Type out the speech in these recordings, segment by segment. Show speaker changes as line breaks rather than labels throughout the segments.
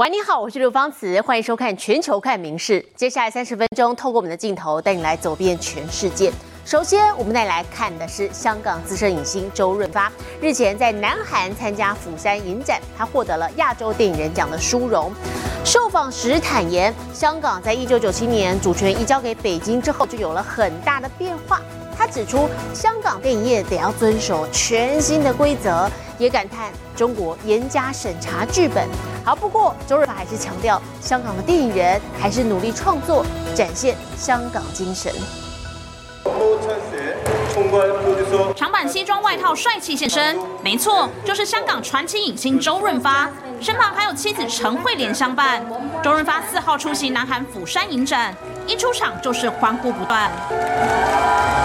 喂，你好，我是刘芳慈，欢迎收看《全球看名事》。接下来三十分钟，透过我们的镜头带你来走遍全世界。首先，我们带来看的是香港资深影星周润发，日前在南韩参加釜山影展，他获得了亚洲电影人奖的殊荣。受访时坦言，香港在一九九七年主权移交给北京之后，就有了很大的变化。他指出，香港电影业得要遵守全新的规则，也感叹中国严加审查剧本。好，不过周润发还是强调，香港的电影人还是努力创作，展现香港精神。
长版西装外套帅气现身，没错，就是香港传奇影星周润发，身旁还有妻子陈慧莲相伴。周润发四号出席南韩釜山影展，一出场就是欢呼不断。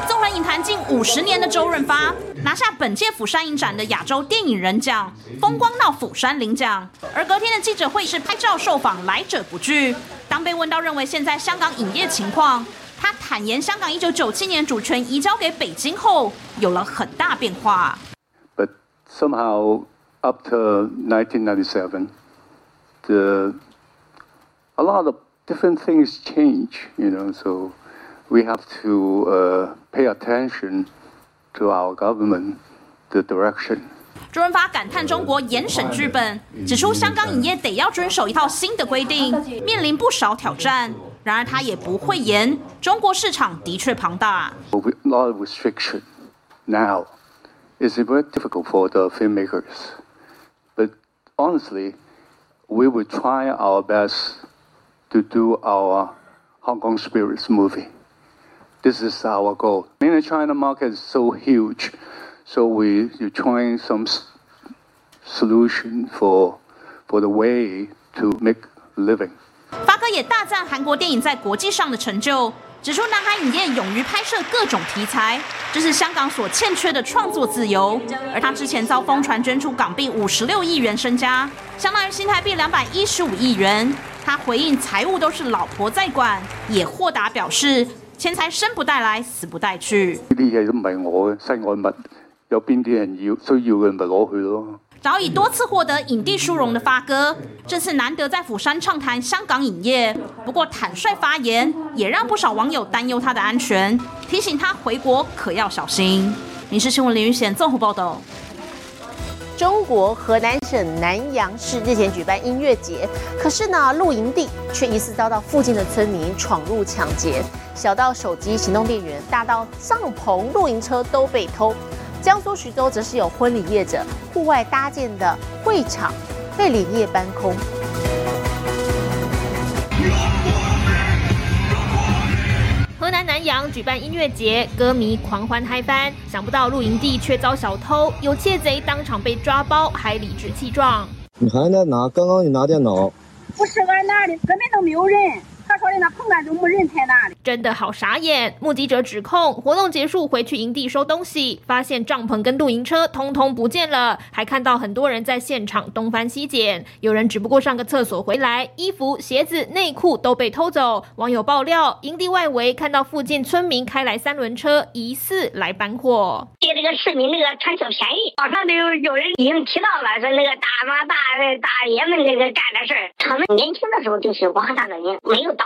纵横影坛近五十年的周润发，拿下本届釜山影展的亚洲电影人奖，风光到釜山领奖。而隔天的记者会是拍照受访，来者不拒。当被问到认为现在香港影业情况，他坦言，香港一九九七年主权移交给北京后，有了很大变化。
But somehow, up to 1997, the a lot of different things change. You know, so we have to uh, pay attention to our government, the direction.
周润发感叹中国严审剧本，指出香港影业得要遵守一套新的规定，面临不少挑战。然而他也不会言，中国市场的确庞大。
A lot of restriction now is very difficult for the filmmakers. But honestly, we will try our best To do our Hong Kong spirits movie. This is our goal. Mainly, China market is so huge, so we are trying some solution for for the way to make living.
发哥也大赞韩国电影在国际上的成就，指出南海影业勇于拍摄各种题材，这是香港所欠缺的创作自由。而他之前遭疯传捐出港币五十六亿元身家，相当于新台币两百一十五亿元。他回应财务都是老婆在管，也豁达表示钱财生不带来，死不带去。
呢啲嘢都唔系我嘅身外物，有边啲人要需要嘅咪攞去咯。
早已多次获得影帝殊荣的发哥，这次难得在釜山畅谈香港影业。不过坦率发言，也让不少网友担忧他的安全，提醒他回国可要小心。《民事新闻》林玉贤综合报道。
中国河南省南阳市日前举办音乐节，可是呢，露营地却疑似遭到附近的村民闯入抢劫，小到手机、行动电源，大到帐篷、露营车都被偷。江苏徐州则是有婚礼业者户外搭建的会场被连夜搬空。
河南南阳举办音乐节，歌迷狂欢嗨翻，想不到露营地却遭小偷，有窃贼当场被抓包，还理直气壮。
你还在拿？刚刚你拿电脑？
不是俺拿的，根本都没有人。他说的那棚杆都没人在那里，
真的好傻眼。目击者指控，活动结束回去营地收东西，发现帐篷跟露营车通通不见了，还看到很多人在现场东翻西捡，有人只不过上个厕所回来，衣服、鞋子、内裤都被偷走。网友爆料，营地外围看到附近村民开来三轮车，疑似来搬货。
借这个市民那个贪小便宜，网上都有有人已经提到了，说那个大妈大大爷们那个干的事儿，他们年轻的时候就是往上的人，没有。到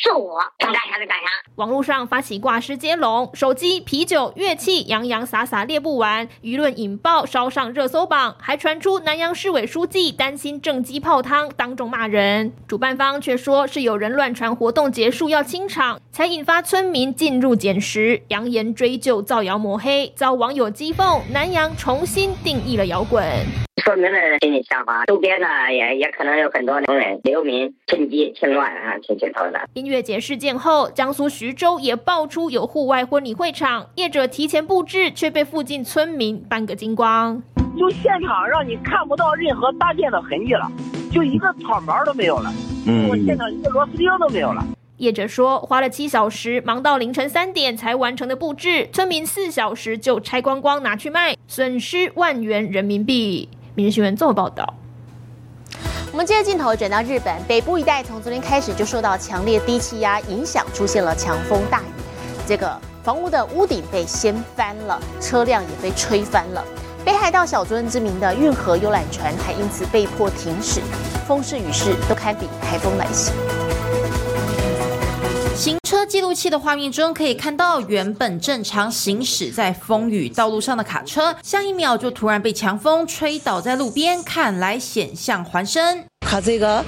是我，想干啥就干啥。
网络上发起挂失接龙，手机、啤酒、乐器洋洋洒洒列不完，舆论引爆，烧上热搜榜，还传出南阳市委书记担心正机泡汤，当众骂人。主办方却说是有人乱传活动结束要清场，才引发村民进入捡拾，扬言追究造谣抹黑，遭网友讥讽。南阳重新定义了摇滚。
村民的心理想法，周边呢也也可能有很多农人流民趁机趁乱啊去去偷的。
音乐节事件后，江苏徐州也爆出有户外婚礼会场业者提前布置，却被附近村民搬个精光。
就现场让你看不到任何搭建的痕迹了，就一个草毛都没有了，嗯，现场一个螺丝钉都没有了。
业者说，花了七小时，忙到凌晨三点才完成的布置，村民四小时就拆光光拿去卖，损失万元人民币。《民生新闻》综合报道。
我们接着镜头转到日本北部一带，从昨天开始就受到强烈低气压影响，出现了强风大雨。这个房屋的屋顶被掀翻了，车辆也被吹翻了。北海道小樽知名的运河游览船还因此被迫停驶，风势雨势都堪比台风来袭。
行车记录器的画面中可以看到，原本正常行驶在风雨道路上的卡车，下一秒就突然被强风吹倒在路边，看来险象环生。
風が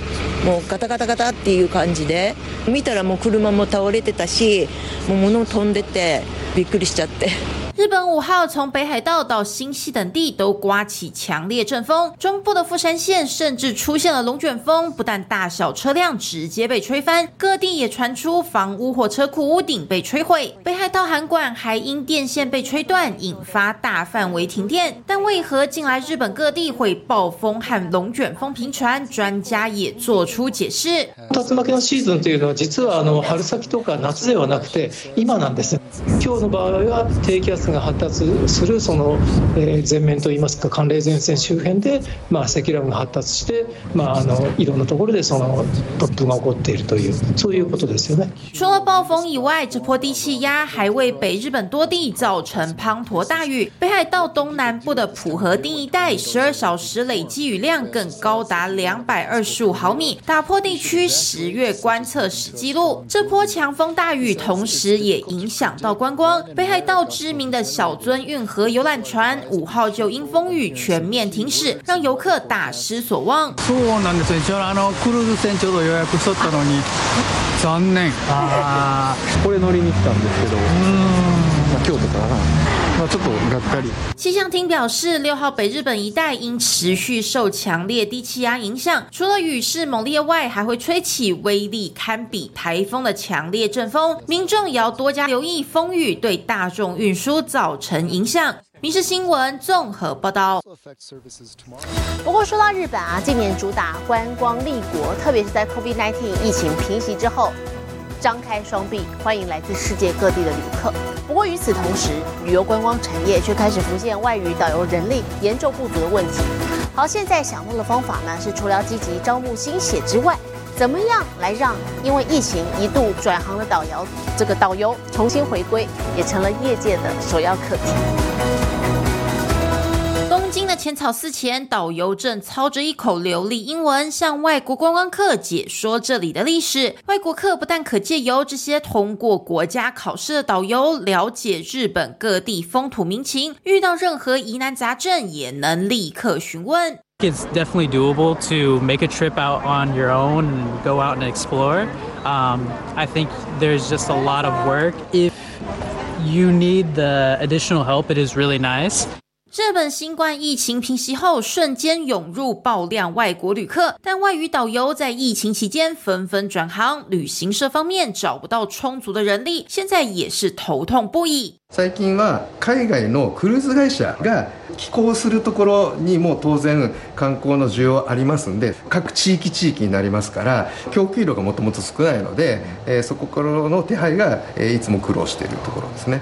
もうガタガタガタっていう感じで、見たらもう車も倒れてたし、もう物飛んでてびっくりしちゃって。
日本五号从北海道到新系等地都刮起强烈阵风，中部的富山县甚至出现了龙卷风，不但大小车辆直接被吹翻，各地也传出房屋或车库屋顶被摧毁。北海道函馆还因电线被吹断，引发大范围停电。但为何近来日本各地会暴风和龙卷风频传？专家也做出解释。
竜巻のシーズンというのは実はあの春先とか夏ではなくて今なんです。今日の場合は低気圧 が発達するその、えー、前面といいますか寒冷前線周辺で、まあ、積乱雲が発達して、まあ、あのいろんなところでその突風が起こっているというそういうことですよね。
除了暴风以外，这波低气压还为北日本多地造成滂沱大雨。北海道东南部的浦河町一带，十二小时累积雨量更高达两百二十五毫米，打破地区十月观测史纪录。这波强风大雨同时也影响到观光，北海道知名 的小樽运河游览船五号就因风雨全面停驶，让游客大失所望。
そうなんです一応あのクルーズ船ちょうど予約しとったのに残念。ああこれ乗りに来たんですけど、うん、京都からな。 气
象厅表示，六号北日本一带因持续受强烈低气压影响，除了雨势猛烈外，还会吹起威力堪比台风的强烈阵风，民众也要多加留意风雨对大众运输造成影响。民事新闻综合报道。
不过说到日本啊，近年主打观光立国，特别是在 COVID-19 疫情平息之后。张开双臂欢迎来自世界各地的旅客。不过与此同时，旅游观光产业却开始浮现外语导游人力严重不足的问题。好，现在想到的方法呢，是除了积极招募新血之外，怎么样来让因为疫情一度转行的导游这个导游重新回归，也成了业界的首要课题。
京的浅草寺前，导游正操着一口流利英文向外国观光客解说这里的历史。外国客不但可借由这些通过国家考试的导游了解日本各地风土民情，遇到任何疑难杂症也能立刻询问。
It's definitely doable to make a trip out on your own and go out and explore. Um, I think there's just a lot of work. If you need the additional help, it is really nice.
日本新冠疫情平息后，瞬间涌入爆量外国旅客，但外语导游在疫情期间纷纷转行，旅行社方面找不到充足的人力，现在也是头痛不已。
最近は海外のクルーズ会社が寄港するところにも当然観光の需要ありますんで、各地域地域になりますから、供給量がもともと少ないので、えそこからの手配がいつも苦労しているところですね。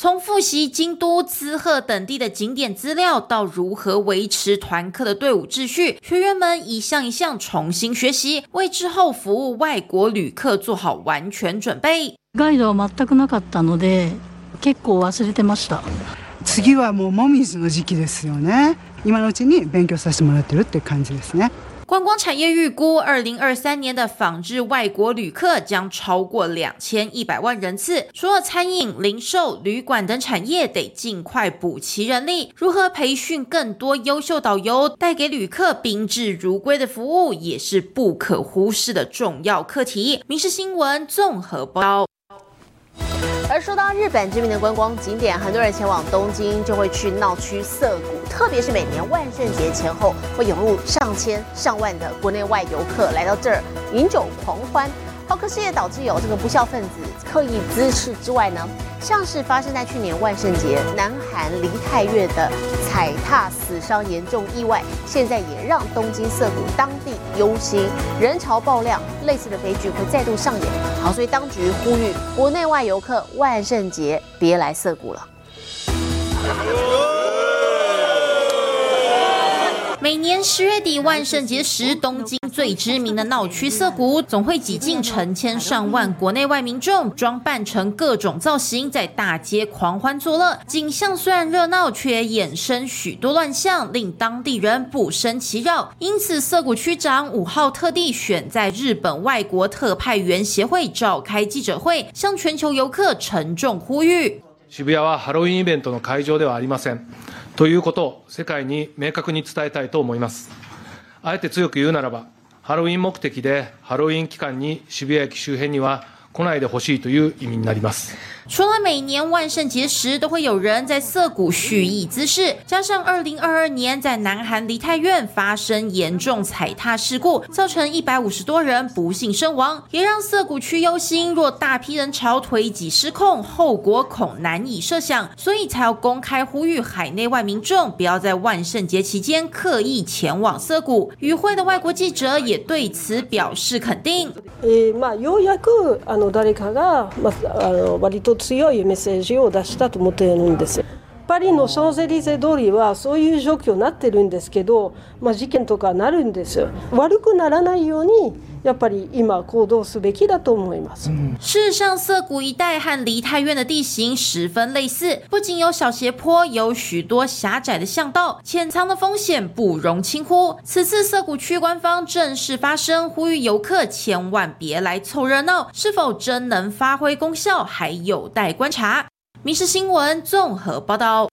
从复习京都、滋贺等地的景点资料，到如何维持团客的队伍秩序，学员们一项一项重新学习，为之后服务外国旅客做好完全准备。
ガイドは全くなかったので、結構忘れてました。
次はもうもみじの時期ですよね。今のうちに勉強させてもらってるって感じですね。
观光产业预估，二零二三年的访日外国旅客将超过两千一百万人次。除了餐饮、零售、旅馆等产业得尽快补齐人力，如何培训更多优秀导游，带给旅客宾至如归的服务，也是不可忽视的重要课题。民事新闻综合报。
而说到日本知名的观光景点，很多人前往东京就会去闹区涩谷，特别是每年万圣节前后，会涌入上千上万的国内外游客来到这儿饮酒狂欢。好，可是也导致有这个不孝分子刻意滋事之外呢，像是发生在去年万圣节，南韩梨泰院的踩踏死伤严重意外，现在也让东京涩谷当地忧心，人潮爆量，类似的悲剧会再度上演。好，所以当局呼吁国内外游客万圣节别来涩谷了。
每年十月底万圣节时，东京最知名的闹区涩谷总会挤进成千上万国内外民众，装扮成各种造型，在大街狂欢作乐。景象虽然热闹，却衍生许多乱象，令当地人不胜其扰。因此，涩谷区长五号特地选在日本外国特派员协会召开记者会，向全球游客沉重呼吁：
渋谷はハロウィンイベントの会場ではありません。 ということを世界に明確に伝えたいと思います。あえて強く言うならば、ハロウィン目的でハロウィン期間に渋谷駅周辺には来ないでほしいという意味になります。
除了每年万圣节时都会有人在涩谷蓄意滋事，加上二零二二年在南韩梨泰院发生严重踩踏事故，造成一百五十多人不幸身亡，也让涩谷区忧心，若大批人潮推挤失控，后果恐难以设想，所以才要公开呼吁海内外民众不要在万圣节期间刻意前往涩谷。与会的外国记者也对此表示肯定。
まあようやくあ の誰かがまあの割と強いメッセージを出したと思っているんです。パリのシャンゼリゼ通りはそういう状況になってるんですけど、まあ、事件とかなるんです。悪くならないようにやっぱり今行動すべきだと思います。
事实上，涩谷一带和梨泰院的地形十分类似，不仅有小斜坡，有许多狭窄的巷道，潜藏的风险不容轻忽。此次涩谷区官方正式发声，呼吁游客千万别来凑热闹，是否真能发挥功效，还有待观察。民事新闻综合报道。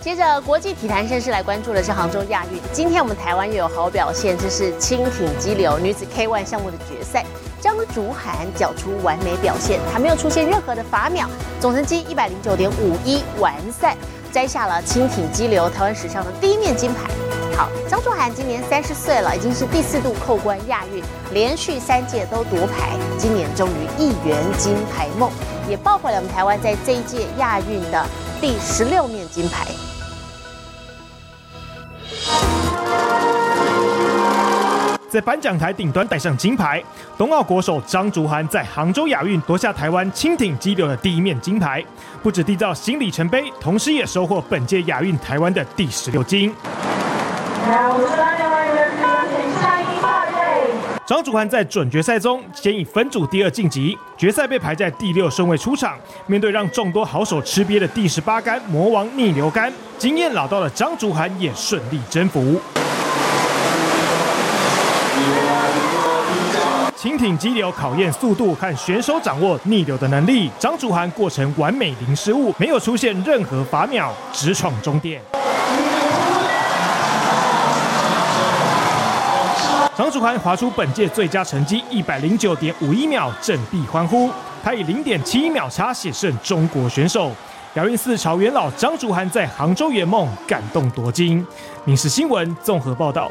接着，国际体坛盛事来关注的是杭州亚运。今天我们台湾又有好表现，这是轻艇激流女子 K1 项目的决赛，张竹涵缴出完美表现，她没有出现任何的罚秒，总成绩一百零九点五一完赛，摘下了轻艇激流台湾史上的第一面金牌。好，张竹涵今年三十岁了，已经是第四度扣关亚运，连续三届都夺牌，今年终于一圆金牌梦。也抱回了我们台湾在这一届亚运的第十六面金牌。
在颁奖台顶端戴上金牌，冬奥国手张竹涵在杭州亚运夺下台湾轻艇激流的第一面金牌，不止缔造新里程碑，同时也收获本届亚运台湾的第十六金。张竹涵在准决赛中先以分组第二晋级，决赛被排在第六顺位出场。面对让众多好手吃瘪的第十八杆魔王逆流杆，经验老道的张竹涵也顺利征服。轻艇激流考验速度和选手掌握逆流的能力，张竹涵过程完美零失误，没有出现任何罚秒，直闯终点。张竹涵划出本届最佳成绩一百零九点五一秒，振臂欢呼。他以零点七一秒差险胜中国选手。姚运四朝元老张竹涵在杭州圆梦感动夺金。民视新闻综合报道。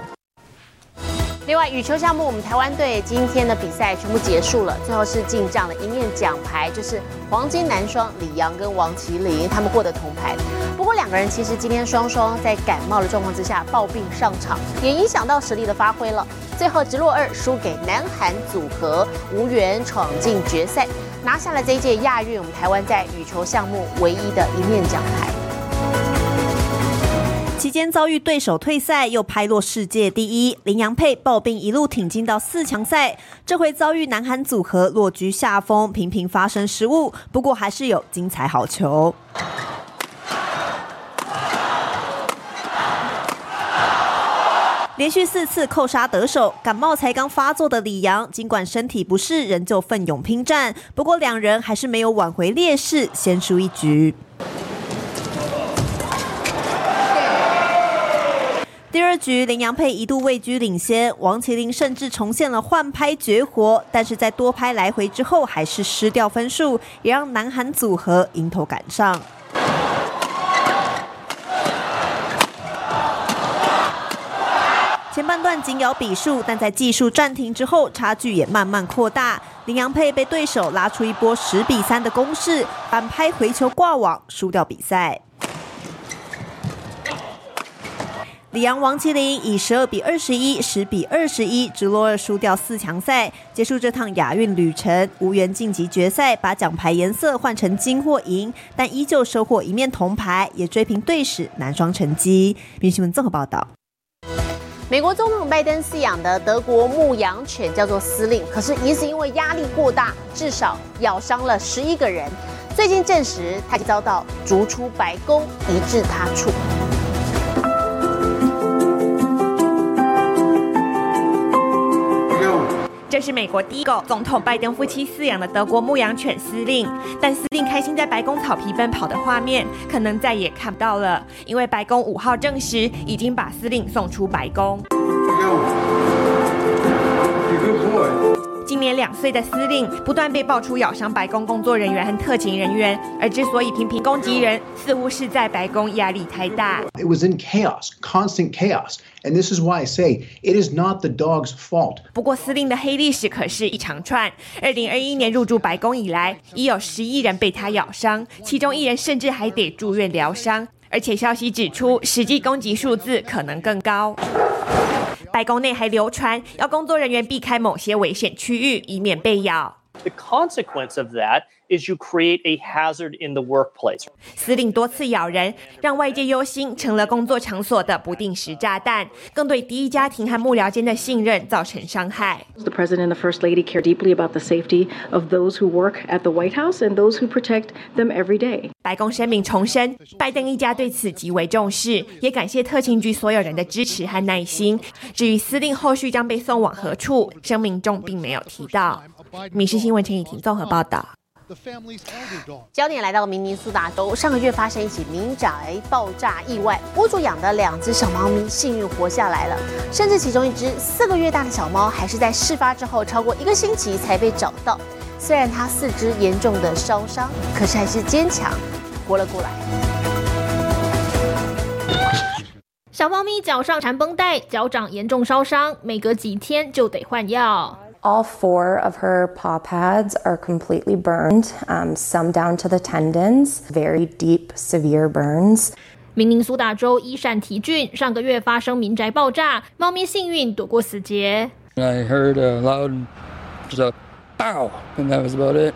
另外，羽球项目，我们台湾队今天的比赛全部结束了，最后是进账了一面奖牌，就是黄金男双李阳跟王麒麟，他们获得铜牌。不过两个人其实今天双双在感冒的状况之下抱病上场，也影响到实力的发挥了。最后直落二输给南韩组合，无缘闯进决赛，拿下了这一届亚运我们台湾在羽球项目唯一的一面奖牌。
间遭遇对手退赛，又拍落世界第一，林洋配抱病一路挺进到四强赛。这回遭遇南韩组合落居下风，频频发生失误，不过还是有精彩好球。连续四次扣杀得手，感冒才刚发作的李阳，尽管身体不适，仍旧奋勇拼战。不过两人还是没有挽回劣势，先输一局。第二局，林洋配一度位居领先，王麒麟甚至重现了换拍绝活，但是在多拍来回之后，还是失掉分数，也让南韩组合迎头赶上。前半段紧咬比数，但在技术暂停之后，差距也慢慢扩大。
林洋配被对手拉出一波十比三的攻势，反拍回球挂网，输掉比赛。里昂王麒麟以十二比二十一、十比二十一直落二输掉四强赛，结束这趟亚运旅程，无缘晋级决赛，把奖牌颜色换成金或银，但依旧收获一面铜牌，也追平队史男双成绩。新闻综合报道。
美国总统拜登饲养的德国牧羊犬叫做司令，可是疑似因为压力过大，至少咬伤了十一个人。最近证实，他遭到逐出白宫，移至他处。
这是美国第一个总统拜登夫妻饲养的德国牧羊犬司令，但司令开心在白宫草皮奔跑的画面，可能再也看不到了，因为白宫五号证实已经把司令送出白宫。今年两岁的司令不断被爆出咬伤白宫工作人员和特勤人员，而之所以频频攻击人，似乎是在白宫压力太大。
It was in chaos, constant chaos, and this is why I say it is not the dog's fault.
不过司令的黑历史可是一长串。二零二一年入驻白宫以来，已有十一人被他咬伤，其中一人甚至还得住院疗伤，而且消息指出，实际攻击数字可能更高。白宫内还流传要工作人员避开某些危险区域，以免被咬。
The consequence of that is you create a hazard in the workplace.
司令多次咬人，让外界忧心成了工作场所的不定时炸弹，更对第一家庭和幕僚间的信任造成伤害。
The president and the first lady care deeply about the safety of those who work at the White House and those who protect them every day.
白宫声明重申，拜登一家对此极为重视，也感谢特勤局所有人的支持和耐心。至于司令后续将被送往何处，声明中并没有提到。《民事新闻》陈以婷综合报道。
焦点来到明尼苏达州，上个月发生一起民宅爆炸意外，屋主养的两只小猫咪幸运活下来了，甚至其中一只四个月大的小猫，还是在事发之后超过一个星期才被找到。虽然它四肢严重的烧伤，可是还是坚强活了过来。
小猫咪脚上缠绷带，脚掌严重烧伤，每隔几天就得换药。
All four of her paw pads are completely burned, um, some down to the tendons, very deep, severe burns.
明尼苏达州伊善提郡上个月发生民宅爆炸，猫咪幸运躲过死劫。
I heard a loud, just a bow, and that was about it.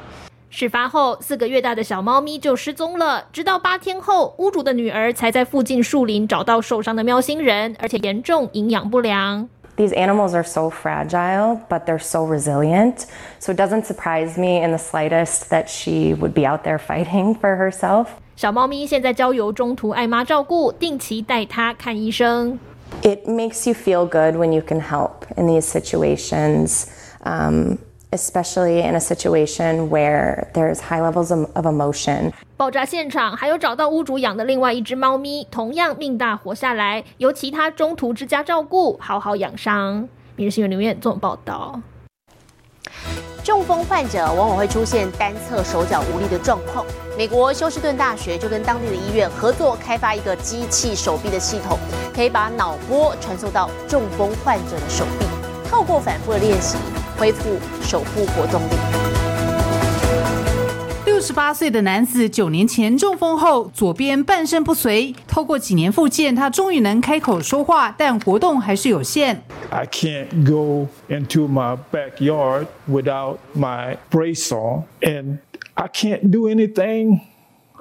事发后，四个月大的小猫咪就失踪了，直到八天后，屋主的女儿才在附近树林找到受伤的喵星人，而且严重营养不良。
These animals are so fragile, but they're so resilient. So it doesn't surprise me in the slightest that she would be out there fighting for herself.
小猫咪现在交由中途爱妈照顾，定期带它看医生。
It makes you feel good when you can help in these situations. Um, especially in a situation where there's high levels of, of emotion.
爆炸现场还有找到屋主养的另外一只猫咪，同样命大活下来，由其他中途之家照顾，好好养伤。明日新闻留言做报道。
中风患者往往会出现单侧手脚无力的状况。美国休斯顿大学就跟当地的医院合作开发一个机器手臂的系统，可以把脑波传送到中风患者的手臂，透过反复的练习。恢复手部活动力。
六十八岁的男子九年前中风后，左边半身不遂。透过几年复健，他终于能开口说话，但活动还是有限。
I can't go into my backyard without my brace on, and I can't do anything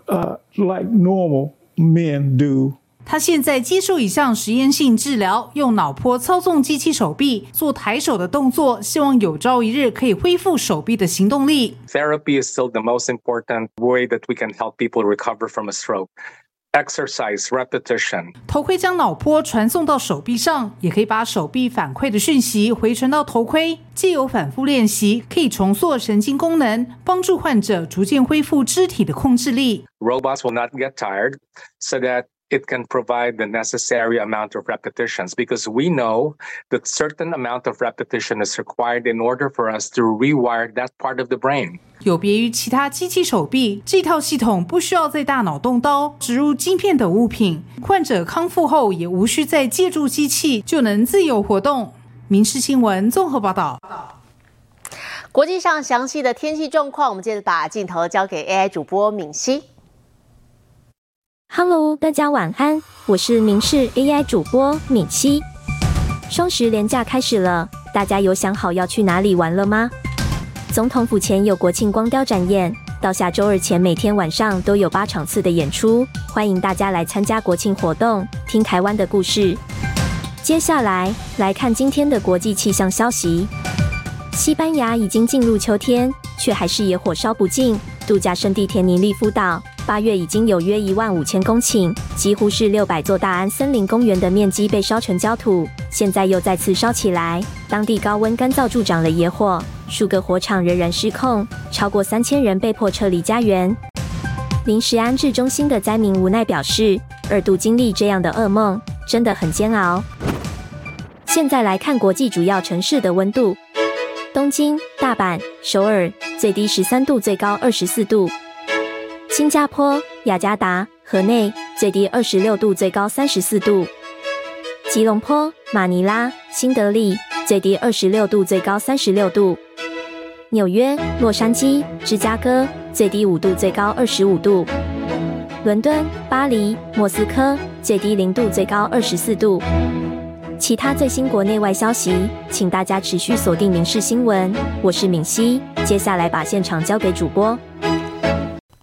uh, like normal men do.
他现在接受一项实验性治疗，用脑波操纵机器手臂做抬手的动作，希望有朝一日可以恢复手臂的行动力。
Therapy is still the most important way that we can help people recover from a stroke. Exercise repetition.
头盔将脑波传送到手臂上，也可以把手臂反馈的讯息回传到头盔。既有反复练习，可以重塑神经功能，帮助患者逐渐恢复肢体的控制力。
Robots will not get tired, so that it can provide the necessary amount of repetitions because we know that certain amount of repetition is required in order for us to rewire that part of the brain.
有别于其他机器手臂，这套系统不需要在大脑动刀、植入晶片等物品，患者康复后也无需再借助机器就能自由活动。民事新闻综合报道。
国际上详细的天气状况，我们接着把镜头交给 AI 主播敏熙。
Hello，大家晚安，我是明视 AI 主播敏熙。双十连假开始了，大家有想好要去哪里玩了吗？总统府前有国庆光雕展演，到下周二前每天晚上都有八场次的演出，欢迎大家来参加国庆活动，听台湾的故事。接下来来看今天的国际气象消息：西班牙已经进入秋天，却还是野火烧不尽。度假胜地田尼利夫岛。八月已经有约一万五千公顷，几乎是六百座大安森林公园的面积被烧成焦土，现在又再次烧起来。当地高温干燥助长了野火，数个火场仍然失控，超过三千人被迫撤离家园。临时安置中心的灾民无奈表示，二度经历这样的噩梦，真的很煎熬。现在来看国际主要城市的温度：东京、大阪、首尔，最低十三度，最高二十四度。新加坡、雅加达、河内最低二十六度，最高三十四度；吉隆坡、马尼拉、新德里最低二十六度，最高三十六度；纽约、洛杉矶、芝加哥最低五度，最高二十五度；伦敦、巴黎、莫斯科最低零度，最高二十四度。其他最新国内外消息，请大家持续锁定《民事新闻》，我是敏熙，接下来把现场交给主播。